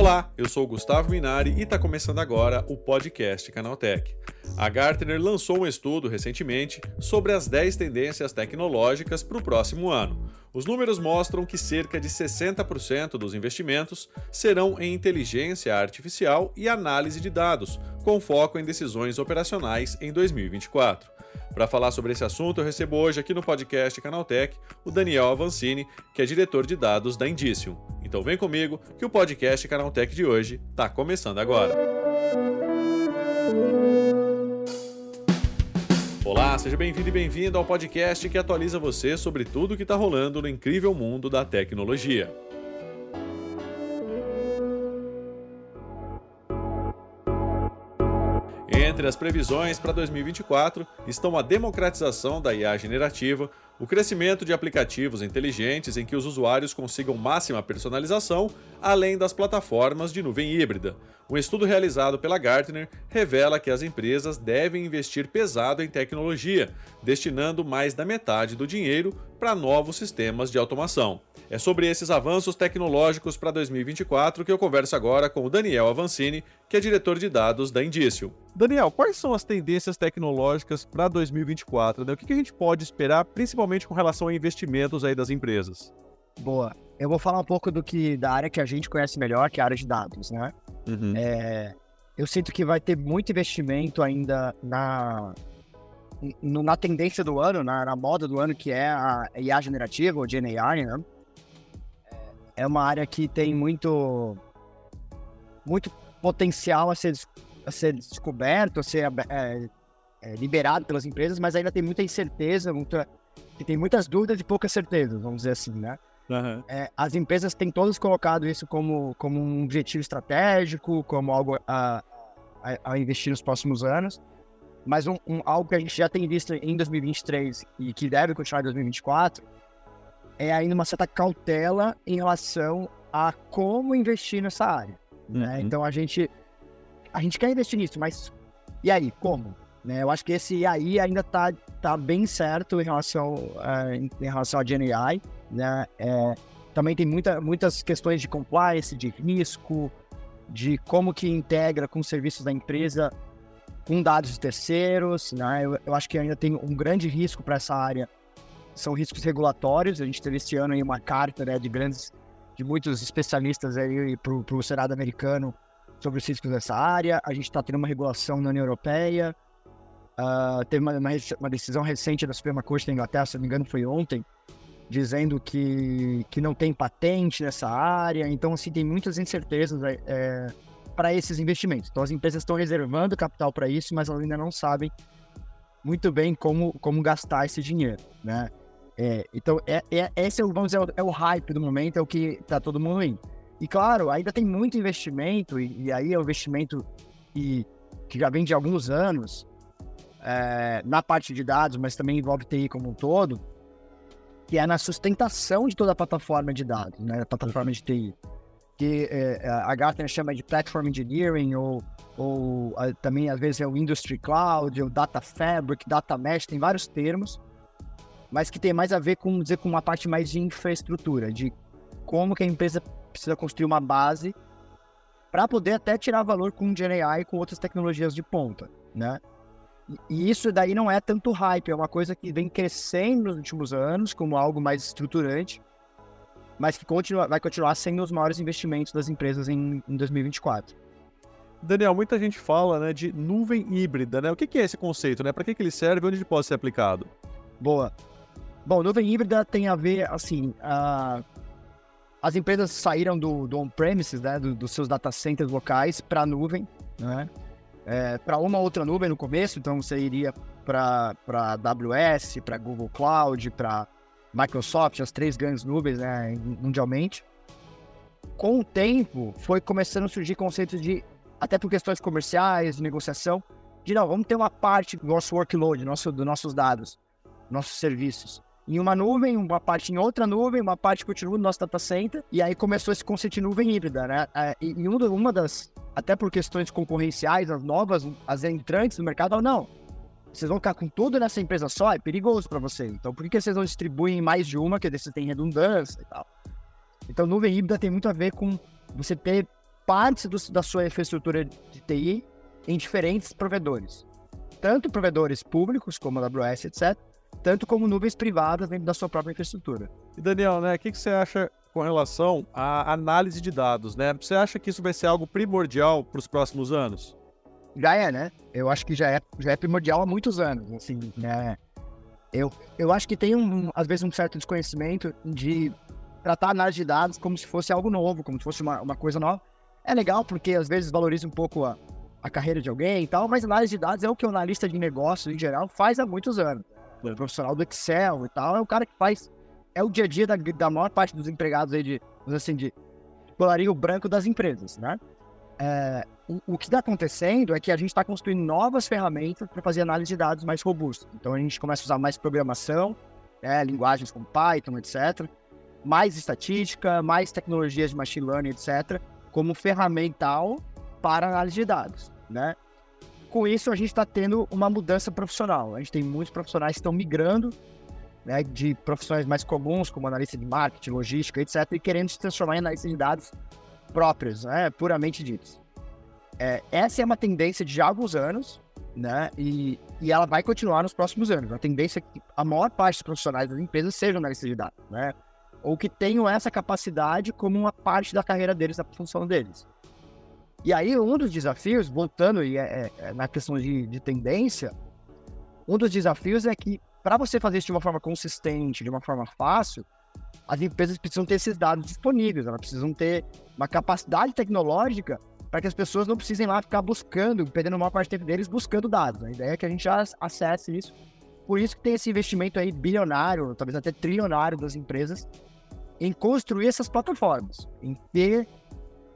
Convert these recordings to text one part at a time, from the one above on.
Olá, eu sou Gustavo Minari e está começando agora o podcast Canaltech. A Gartner lançou um estudo recentemente sobre as 10 tendências tecnológicas para o próximo ano. Os números mostram que cerca de 60% dos investimentos serão em inteligência artificial e análise de dados, com foco em decisões operacionais em 2024. Para falar sobre esse assunto, eu recebo hoje aqui no podcast Canaltech o Daniel Avancini, que é diretor de dados da Indicium. Então vem comigo que o podcast Canaltech de hoje está começando agora. Olá, seja bem-vindo e bem-vindo ao podcast que atualiza você sobre tudo o que está rolando no incrível mundo da tecnologia. Entre as previsões para 2024 estão a democratização da IA generativa, o crescimento de aplicativos inteligentes em que os usuários consigam máxima personalização, além das plataformas de nuvem híbrida. Um estudo realizado pela Gartner revela que as empresas devem investir pesado em tecnologia, destinando mais da metade do dinheiro para novos sistemas de automação. É sobre esses avanços tecnológicos para 2024 que eu converso agora com o Daniel Avancini, que é diretor de dados da Indício. Daniel, quais são as tendências tecnológicas para 2024? Né? O que a gente pode esperar, principalmente com relação a investimentos aí das empresas? Boa. Eu vou falar um pouco do que da área que a gente conhece melhor, que é a área de dados, né? Uhum. É, eu sinto que vai ter muito investimento ainda na, na tendência do ano, na, na moda do ano, que é a IA generativa, ou GenAI, né? É uma área que tem muito, muito potencial a ser, a ser descoberto, a ser é, é, liberado pelas empresas, mas ainda tem muita incerteza, muita, tem muitas dúvidas e poucas certezas, vamos dizer assim, né? Uhum. É, as empresas têm todas colocado isso como, como um objetivo estratégico, como algo a, a, a investir nos próximos anos, mas um, um, algo que a gente já tem visto em 2023 e que deve continuar em 2024 é ainda uma certa cautela em relação a como investir nessa área. Né? Uhum. Né? Então a gente a gente quer investir nisso, mas e aí, como? Né? Eu acho que esse aí ainda está tá bem certo em relação, uh, em, em, relação a GenAI. Né? É, também tem muita, muitas questões de compliance, de risco, de como que integra com os serviços da empresa com dados de terceiros. Né? Eu, eu acho que ainda tem um grande risco para essa área são riscos regulatórios. A gente teve este ano aí uma carta né, de grandes, de muitos especialistas aí para o Senado americano sobre os riscos dessa área. A gente está tendo uma regulação na União Europeia. Uh, teve uma, uma, uma, decisão recente da Suprema Corte da Inglaterra, se não me engano, foi ontem, dizendo que, que não tem patente nessa área. Então, assim, tem muitas incertezas é, é para esses investimentos. Então, as empresas estão reservando capital para isso, mas elas ainda não sabem muito bem como, como gastar esse dinheiro, né? É, então, é, é, esse é, vamos dizer, é o hype do momento, é o que tá todo mundo indo. E claro, ainda tem muito investimento, e, e aí é um investimento que, que já vem de alguns anos é, na parte de dados, mas também envolve TI como um todo, que é na sustentação de toda a plataforma de dados, né? A plataforma de TI. Que é, a Gartner chama de Platform Engineering, ou, ou a, também às vezes é o Industry Cloud, o Data Fabric, Data Mesh, tem vários termos mas que tem mais a ver com, dizer, com uma parte mais de infraestrutura, de como que a empresa precisa construir uma base para poder até tirar valor com GenAI e com outras tecnologias de ponta, né? E isso daí não é tanto hype, é uma coisa que vem crescendo nos últimos anos como algo mais estruturante, mas que continua, vai continuar sendo os maiores investimentos das empresas em, em 2024. Daniel, muita gente fala né, de nuvem híbrida, né? O que, que é esse conceito, né? Para que, que ele serve e onde ele pode ser aplicado? Boa. Bom, nuvem híbrida tem a ver, assim, uh, as empresas saíram do, do on-premises, né, do, dos seus data centers locais para a nuvem, né, é, para uma outra nuvem no começo, então você iria para AWS, para Google Cloud, para Microsoft, as três grandes nuvens né, mundialmente. Com o tempo, foi começando a surgir conceitos de, até por questões comerciais, de negociação, de não, vamos ter uma parte do nosso workload, nosso, dos nossos dados, nossos serviços em uma nuvem, uma parte em outra nuvem, uma parte continua no nosso data center, e aí começou esse conceito de nuvem híbrida, né? É, e uma das, até por questões concorrenciais, as novas, as entrantes no mercado, não, vocês vão ficar com tudo nessa empresa só, é perigoso para você. Então, por que vocês não distribuem mais de uma, que você tem redundância e tal? Então, nuvem híbrida tem muito a ver com você ter partes do, da sua infraestrutura de TI em diferentes provedores. Tanto provedores públicos, como a AWS, etc., tanto como nuvens privadas dentro da sua própria infraestrutura. E Daniel, né, o que, que você acha com relação à análise de dados, né? Você acha que isso vai ser algo primordial para os próximos anos? Já é, né? Eu acho que já é, já é primordial há muitos anos, assim, né? Eu, eu acho que tem, um, às vezes, um certo desconhecimento de tratar a análise de dados como se fosse algo novo, como se fosse uma, uma coisa nova. É legal porque, às vezes, valoriza um pouco a, a carreira de alguém e tal, mas análise de dados é o que o analista de negócio, em geral, faz há muitos anos. O profissional do Excel e tal é o cara que faz é o dia a dia da, da maior parte dos empregados aí de, assim, de colarinho branco das empresas, né? É, o, o, que está acontecendo é que a gente está construindo novas ferramentas para fazer análise de dados mais robustas. Então a gente começa a usar mais programação, né, linguagens como Python, etc., mais estatística, mais tecnologias de machine learning, etc., como ferramental para análise de dados, né? Com isso, a gente está tendo uma mudança profissional. A gente tem muitos profissionais que estão migrando né, de profissões mais comuns, como analista de marketing, logística, etc., e querendo se transformar em analista de dados próprios, né, puramente ditos. É, essa é uma tendência de já alguns anos, né, e, e ela vai continuar nos próximos anos. A tendência é que a maior parte dos profissionais das empresas sejam analistas de dados, né, ou que tenham essa capacidade como uma parte da carreira deles, da função deles. E aí, um dos desafios, voltando e é, é, na questão de, de tendência, um dos desafios é que para você fazer isso de uma forma consistente, de uma forma fácil, as empresas precisam ter esses dados disponíveis, elas precisam ter uma capacidade tecnológica para que as pessoas não precisem lá ficar buscando, perdendo uma parte do tempo deles buscando dados. A ideia é que a gente já acesse isso. Por isso que tem esse investimento aí bilionário, talvez até trilionário das empresas em construir essas plataformas, em ter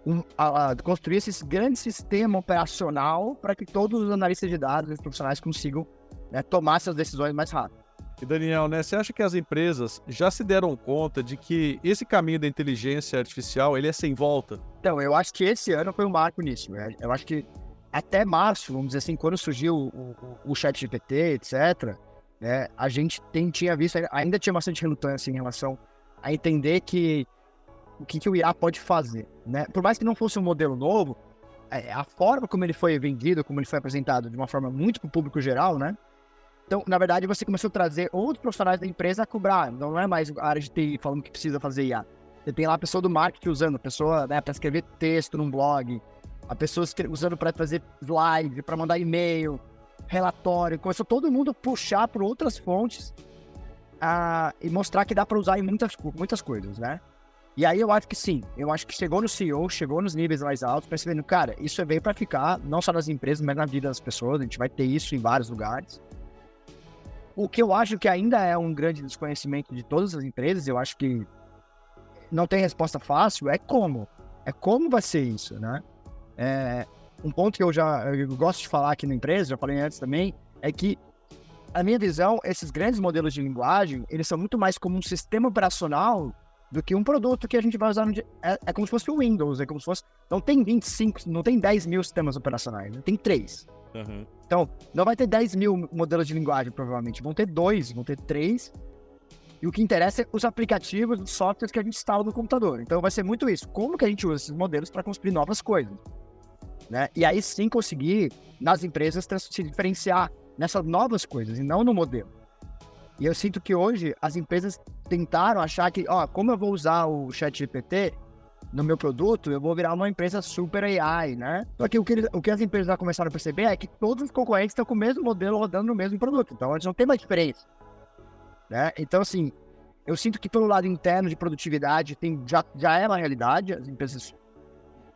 um, a, a, construir esse grande sistema operacional para que todos os analistas de dados e profissionais consigam né, tomar essas decisões mais rápido. E Daniel, né, você acha que as empresas já se deram conta de que esse caminho da inteligência artificial ele é sem volta? Então, eu acho que esse ano foi um marco nisso. Né? Eu acho que até março, vamos dizer assim, quando surgiu o, o, o chat GPT, etc., né, a gente tem, tinha visto, ainda tinha bastante relutância em relação a entender que o que, que o IA pode fazer. Né? Por mais que não fosse um modelo novo, é, a forma como ele foi vendido, como ele foi apresentado de uma forma muito para o público geral, né? Então, na verdade, você começou a trazer outros profissionais da empresa a cobrar. Não é mais a área de TI falando que precisa fazer IA. Você tem lá a pessoa do marketing usando, a pessoa né, para escrever texto num blog, a pessoa usando para fazer slide, para mandar e-mail, relatório. Começou todo mundo a puxar por outras fontes a, e mostrar que dá para usar em muitas, muitas coisas, né? E aí eu acho que sim, eu acho que chegou no CEO, chegou nos níveis mais altos, percebendo, cara, isso veio para ficar, não só nas empresas, mas na vida das pessoas, a gente vai ter isso em vários lugares. O que eu acho que ainda é um grande desconhecimento de todas as empresas, eu acho que não tem resposta fácil, é como. É como vai ser isso, né? É, um ponto que eu já eu gosto de falar aqui na empresa, já falei antes também, é que a minha visão, esses grandes modelos de linguagem, eles são muito mais como um sistema operacional do que um produto que a gente vai usar no dia. É, é como se fosse o Windows, é como se fosse. Não tem 25, não tem 10 mil sistemas operacionais, né? tem três. Uhum. Então, não vai ter 10 mil modelos de linguagem, provavelmente. Vão ter dois, vão ter três. E o que interessa é os aplicativos, os softwares que a gente instala no computador. Então, vai ser muito isso. Como que a gente usa esses modelos para construir novas coisas? Né? E aí sim conseguir, nas empresas, se diferenciar nessas novas coisas e não no modelo. E eu sinto que hoje as empresas tentaram achar que, ó, como eu vou usar o chat GPT, no meu produto, eu vou virar uma empresa super AI, né? Só que o que, o que as empresas já começaram a perceber é que todos os concorrentes estão com o mesmo modelo rodando no mesmo produto. Então, eles não tem mais diferença. Né? Então, assim, eu sinto que pelo lado interno de produtividade tem, já, já é uma realidade. As empresas,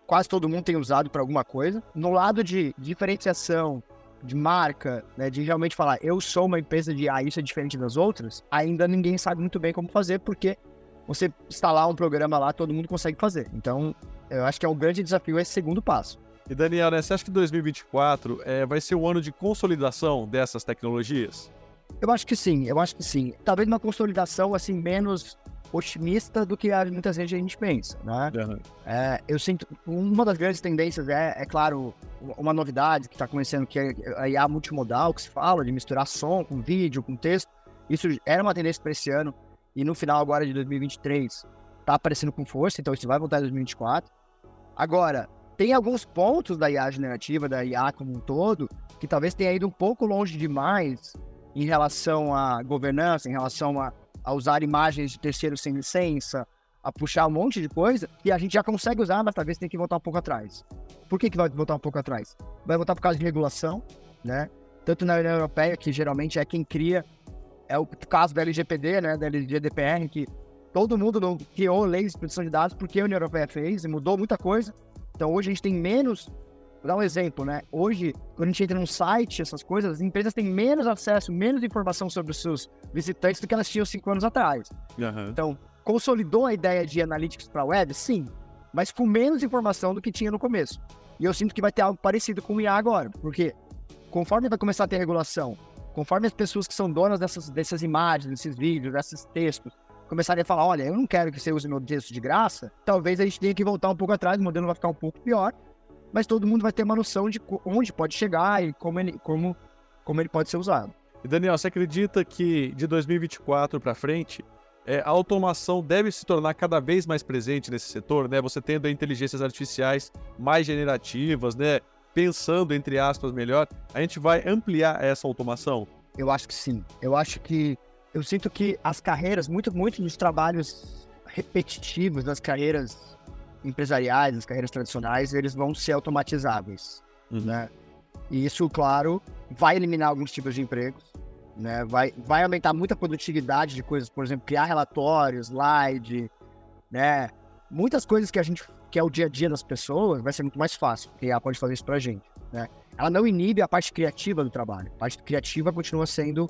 quase todo mundo tem usado para alguma coisa. No lado de diferenciação, de marca, né, de realmente falar, eu sou uma empresa de AI, isso é diferente das outras, ainda ninguém sabe muito bem como fazer, porque você instalar um programa lá, todo mundo consegue fazer. Então, eu acho que é um grande desafio esse segundo passo. E Daniel, né, você acha que 2024 é, vai ser o ano de consolidação dessas tecnologias? Eu acho que sim, eu acho que sim. Talvez uma consolidação assim menos otimista do que muitas vezes a gente pensa, né? Uhum. É, eu sinto uma das grandes tendências é, é claro, uma novidade que está começando que é a IA multimodal que se fala de misturar som com vídeo, com texto. Isso era uma tendência para esse ano e no final agora de 2023 tá aparecendo com força, então isso vai voltar em 2024. Agora, tem alguns pontos da IA generativa, da IA como um todo, que talvez tenha ido um pouco longe demais em relação à governança, em relação a, a usar imagens de terceiros sem licença, a puxar um monte de coisa, que a gente já consegue usar, mas talvez tenha que voltar um pouco atrás. Por que, que vai voltar um pouco atrás? Vai voltar por causa de regulação, né? Tanto na União Europeia, que geralmente é quem cria, é o caso da LGPD, né, da LGDPR, que todo mundo criou leis de proteção de dados porque a União Europeia fez e mudou muita coisa. Então hoje a gente tem menos Vou dar um exemplo, né? Hoje, quando a gente entra num site, essas coisas, as empresas têm menos acesso, menos informação sobre os seus visitantes do que elas tinham cinco anos atrás. Uhum. Então, consolidou a ideia de analytics para a web? Sim, mas com menos informação do que tinha no começo. E eu sinto que vai ter algo parecido com o IA agora, porque conforme vai começar a ter regulação, conforme as pessoas que são donas dessas, dessas imagens, desses vídeos, desses textos, começarem a falar, olha, eu não quero que você use meu texto de graça, talvez a gente tenha que voltar um pouco atrás, o modelo vai ficar um pouco pior, mas todo mundo vai ter uma noção de onde pode chegar e como ele, como, como ele pode ser usado. E Daniel, você acredita que de 2024 para frente é, a automação deve se tornar cada vez mais presente nesse setor, né? Você tendo inteligências artificiais mais generativas, né? Pensando entre aspas melhor, a gente vai ampliar essa automação? Eu acho que sim. Eu acho que eu sinto que as carreiras, muito, muito dos trabalhos repetitivos das carreiras empresariais, as carreiras tradicionais, eles vão ser automatizáveis, uhum. né? E isso, claro, vai eliminar alguns tipos de empregos, né? Vai, vai aumentar muito a produtividade de coisas, por exemplo, criar relatórios, slide, né? Muitas coisas que a gente que é o dia a dia das pessoas vai ser muito mais fácil, porque ela pode fazer isso pra gente, né? Ela não inibe a parte criativa do trabalho. A parte criativa continua sendo,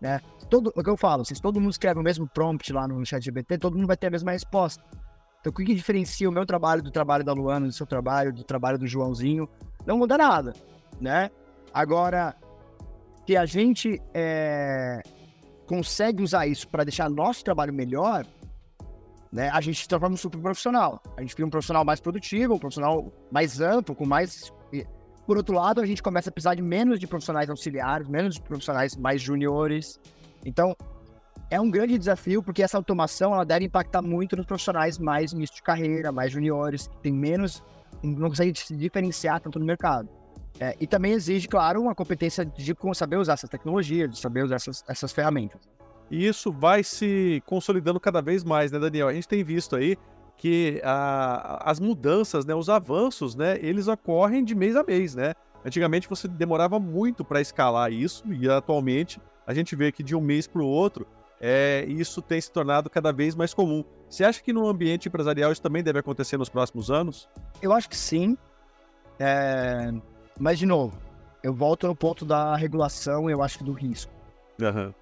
né? Todo, o que eu falo, se todo mundo escreve o mesmo prompt lá no chat GPT, todo mundo vai ter a mesma resposta. Então, o que, diferencia o meu trabalho do trabalho da Luana, do seu trabalho, do trabalho do Joãozinho? Não muda nada, né? Agora, que a gente é, consegue usar isso para deixar nosso trabalho melhor, né? A gente se transforma um super profissional. A gente cria um profissional mais produtivo, um profissional mais amplo, com mais. Por outro lado, a gente começa a precisar de menos de profissionais auxiliares, menos de profissionais mais juniores. Então, é um grande desafio, porque essa automação ela deve impactar muito nos profissionais mais início de carreira, mais juniores, que tem menos, não conseguem se diferenciar tanto no mercado. É, e também exige, claro, uma competência de saber usar essa tecnologia, de saber usar essas, essas ferramentas. E isso vai se consolidando cada vez mais, né, Daniel? A gente tem visto aí que a, as mudanças, né, os avanços, né, eles ocorrem de mês a mês, né? Antigamente você demorava muito para escalar isso e atualmente a gente vê que de um mês para o outro é, isso tem se tornado cada vez mais comum. Você acha que no ambiente empresarial isso também deve acontecer nos próximos anos? Eu acho que sim. É... Mas, de novo, eu volto no ponto da regulação e eu acho que do risco. Uhum.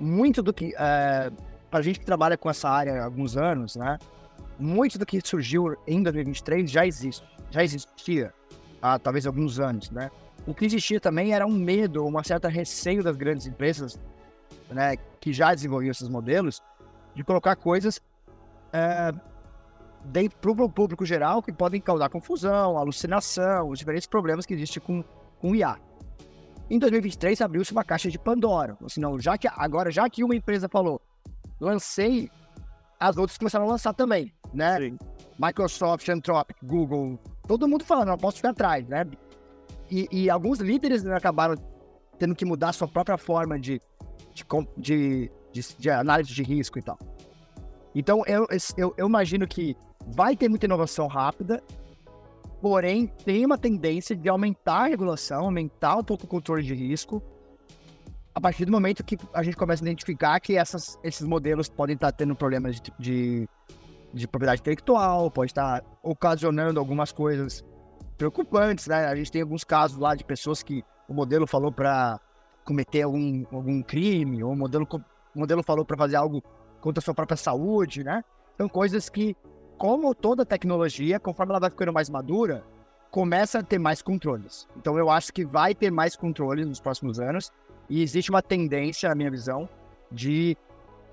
Muito do que. É... Para a gente que trabalha com essa área há alguns anos, né? Muito do que surgiu em 2023 já existe. Já existia há talvez alguns anos, né? O que existia também era um medo, uma certa receio das grandes empresas né, que já desenvolviam esses modelos, de colocar coisas é, para o público geral que podem causar confusão, alucinação, os diferentes problemas que existem com, com IA. Em 2023 abriu-se uma caixa de Pandora. Assim, não, já que agora, já que uma empresa falou, lancei, as outras começaram a lançar também, né? Sim. Microsoft, Anthropic, Google, todo mundo falando, não posso ficar atrás, né? E, e alguns líderes né, acabaram tendo que mudar sua própria forma de de, de, de, de análise de risco e tal. Então, eu, eu, eu, imagino que vai ter muita inovação rápida, porém, tem uma tendência de aumentar a regulação, aumentar um pouco o controle de risco, a partir do momento que a gente começa a identificar que essas, esses modelos podem estar tendo problemas de, de, de propriedade intelectual, pode estar ocasionando algumas coisas preocupantes, né? A gente tem alguns casos lá de pessoas que o modelo falou para cometer algum, algum crime, ou o modelo, o modelo falou para fazer algo contra a sua própria saúde, né? São coisas que, como toda tecnologia, conforme ela vai ficando mais madura, começa a ter mais controles. Então eu acho que vai ter mais controles nos próximos anos e existe uma tendência, na minha visão, de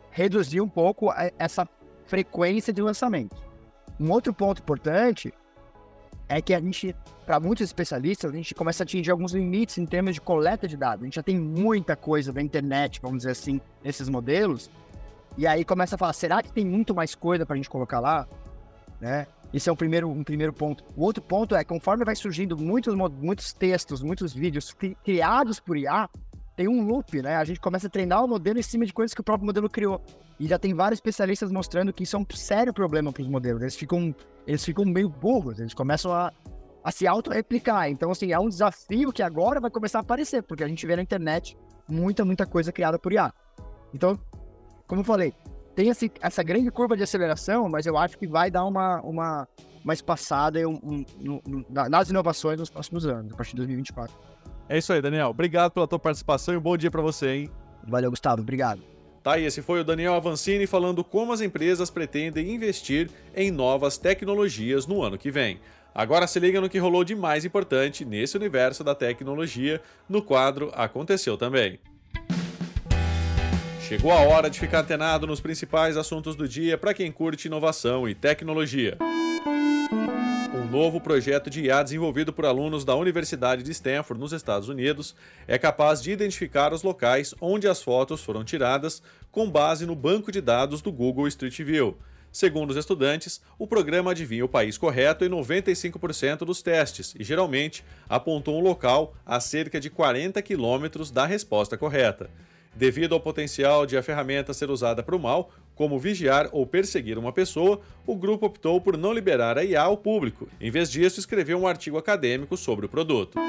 reduzir um pouco essa frequência de lançamento. Um outro ponto importante é que a gente, para muitos especialistas, a gente começa a atingir alguns limites em termos de coleta de dados. A gente já tem muita coisa da internet, vamos dizer assim, nesses modelos. E aí começa a falar, será que tem muito mais coisa para a gente colocar lá? Né? Esse é um primeiro, um primeiro ponto. O outro ponto é, conforme vai surgindo muitos, muitos textos, muitos vídeos criados por IA, tem um loop, né? A gente começa a treinar o modelo em cima de coisas que o próprio modelo criou. E já tem vários especialistas mostrando que isso é um sério problema para os modelos. Eles ficam, eles ficam meio burros, eles começam a, a se auto-replicar. Então, assim, é um desafio que agora vai começar a aparecer, porque a gente vê na internet muita, muita coisa criada por IA. Então, como eu falei, tem esse, essa grande curva de aceleração, mas eu acho que vai dar uma, uma, uma espaçada um, um, um, nas inovações nos próximos anos, a partir de 2024. É isso aí, Daniel. Obrigado pela tua participação e um bom dia para você, hein? Valeu, Gustavo. Obrigado. Tá, e esse foi o Daniel Avancini falando como as empresas pretendem investir em novas tecnologias no ano que vem. Agora se liga no que rolou de mais importante nesse universo da tecnologia no quadro Aconteceu Também. Chegou a hora de ficar antenado nos principais assuntos do dia para quem curte inovação e tecnologia. Novo projeto de IA desenvolvido por alunos da Universidade de Stanford, nos Estados Unidos, é capaz de identificar os locais onde as fotos foram tiradas com base no banco de dados do Google Street View. Segundo os estudantes, o programa adivinha o país correto em 95% dos testes e geralmente apontou um local a cerca de 40 quilômetros da resposta correta. Devido ao potencial de a ferramenta ser usada para o mal, como vigiar ou perseguir uma pessoa, o grupo optou por não liberar a IA ao público. Em vez disso, escreveu um artigo acadêmico sobre o produto.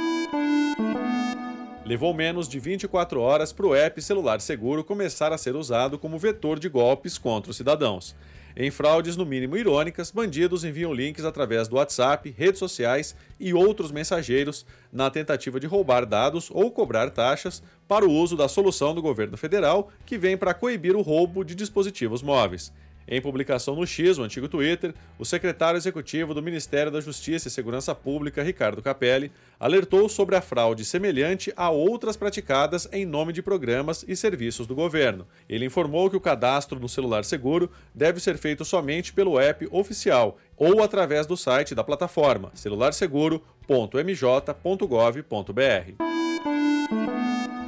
Levou menos de 24 horas para o app Celular Seguro começar a ser usado como vetor de golpes contra os cidadãos. Em fraudes, no mínimo irônicas, bandidos enviam links através do WhatsApp, redes sociais e outros mensageiros na tentativa de roubar dados ou cobrar taxas para o uso da solução do governo federal que vem para coibir o roubo de dispositivos móveis. Em publicação no X, o antigo Twitter, o secretário executivo do Ministério da Justiça e Segurança Pública, Ricardo Capelli, alertou sobre a fraude semelhante a outras praticadas em nome de programas e serviços do governo. Ele informou que o cadastro no celular seguro deve ser feito somente pelo app oficial ou através do site da plataforma celularseguro.mj.gov.br.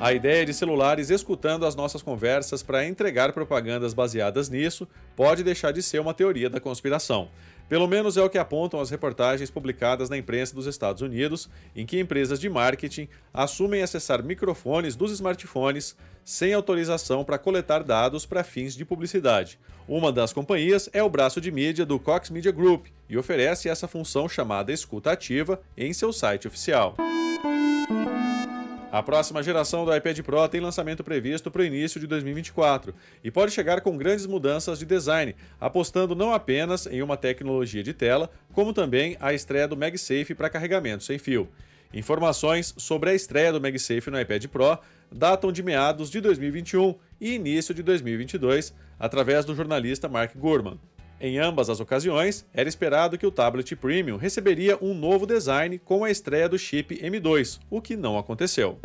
A ideia de celulares escutando as nossas conversas para entregar propagandas baseadas nisso pode deixar de ser uma teoria da conspiração. Pelo menos é o que apontam as reportagens publicadas na imprensa dos Estados Unidos, em que empresas de marketing assumem acessar microfones dos smartphones sem autorização para coletar dados para fins de publicidade. Uma das companhias é o braço de mídia do Cox Media Group e oferece essa função chamada escuta ativa em seu site oficial. A próxima geração do iPad Pro tem lançamento previsto para o início de 2024 e pode chegar com grandes mudanças de design, apostando não apenas em uma tecnologia de tela, como também a estreia do MagSafe para carregamento sem fio. Informações sobre a estreia do MagSafe no iPad Pro datam de meados de 2021 e início de 2022, através do jornalista Mark Gurman. Em ambas as ocasiões, era esperado que o tablet Premium receberia um novo design com a estreia do chip M2, o que não aconteceu.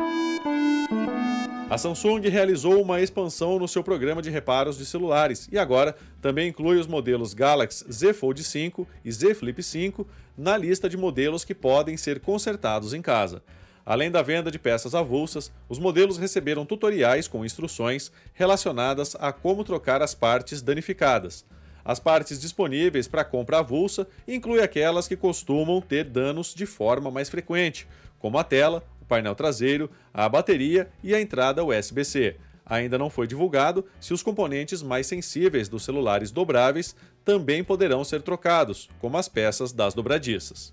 A Samsung realizou uma expansão no seu programa de reparos de celulares e agora também inclui os modelos Galaxy Z Fold 5 e Z Flip 5 na lista de modelos que podem ser consertados em casa. Além da venda de peças avulsas, os modelos receberam tutoriais com instruções relacionadas a como trocar as partes danificadas. As partes disponíveis para compra avulsa incluem aquelas que costumam ter danos de forma mais frequente, como a tela, o painel traseiro, a bateria e a entrada USB-C. Ainda não foi divulgado se os componentes mais sensíveis dos celulares dobráveis também poderão ser trocados, como as peças das dobradiças.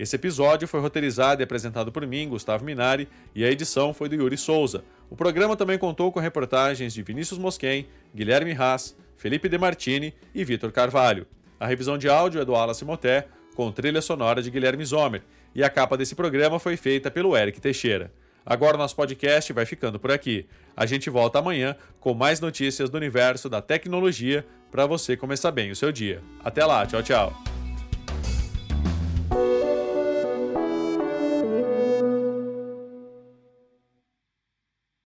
Esse episódio foi roteirizado e apresentado por mim, Gustavo Minari, e a edição foi do Yuri Souza. O programa também contou com reportagens de Vinícius Mosquen, Guilherme Haas, Felipe Demartini e Vitor Carvalho. A revisão de áudio é do Alas Moté, com trilha sonora de Guilherme Zomer, e a capa desse programa foi feita pelo Eric Teixeira. Agora o nosso podcast vai ficando por aqui. A gente volta amanhã com mais notícias do universo da tecnologia para você começar bem o seu dia. Até lá, tchau, tchau.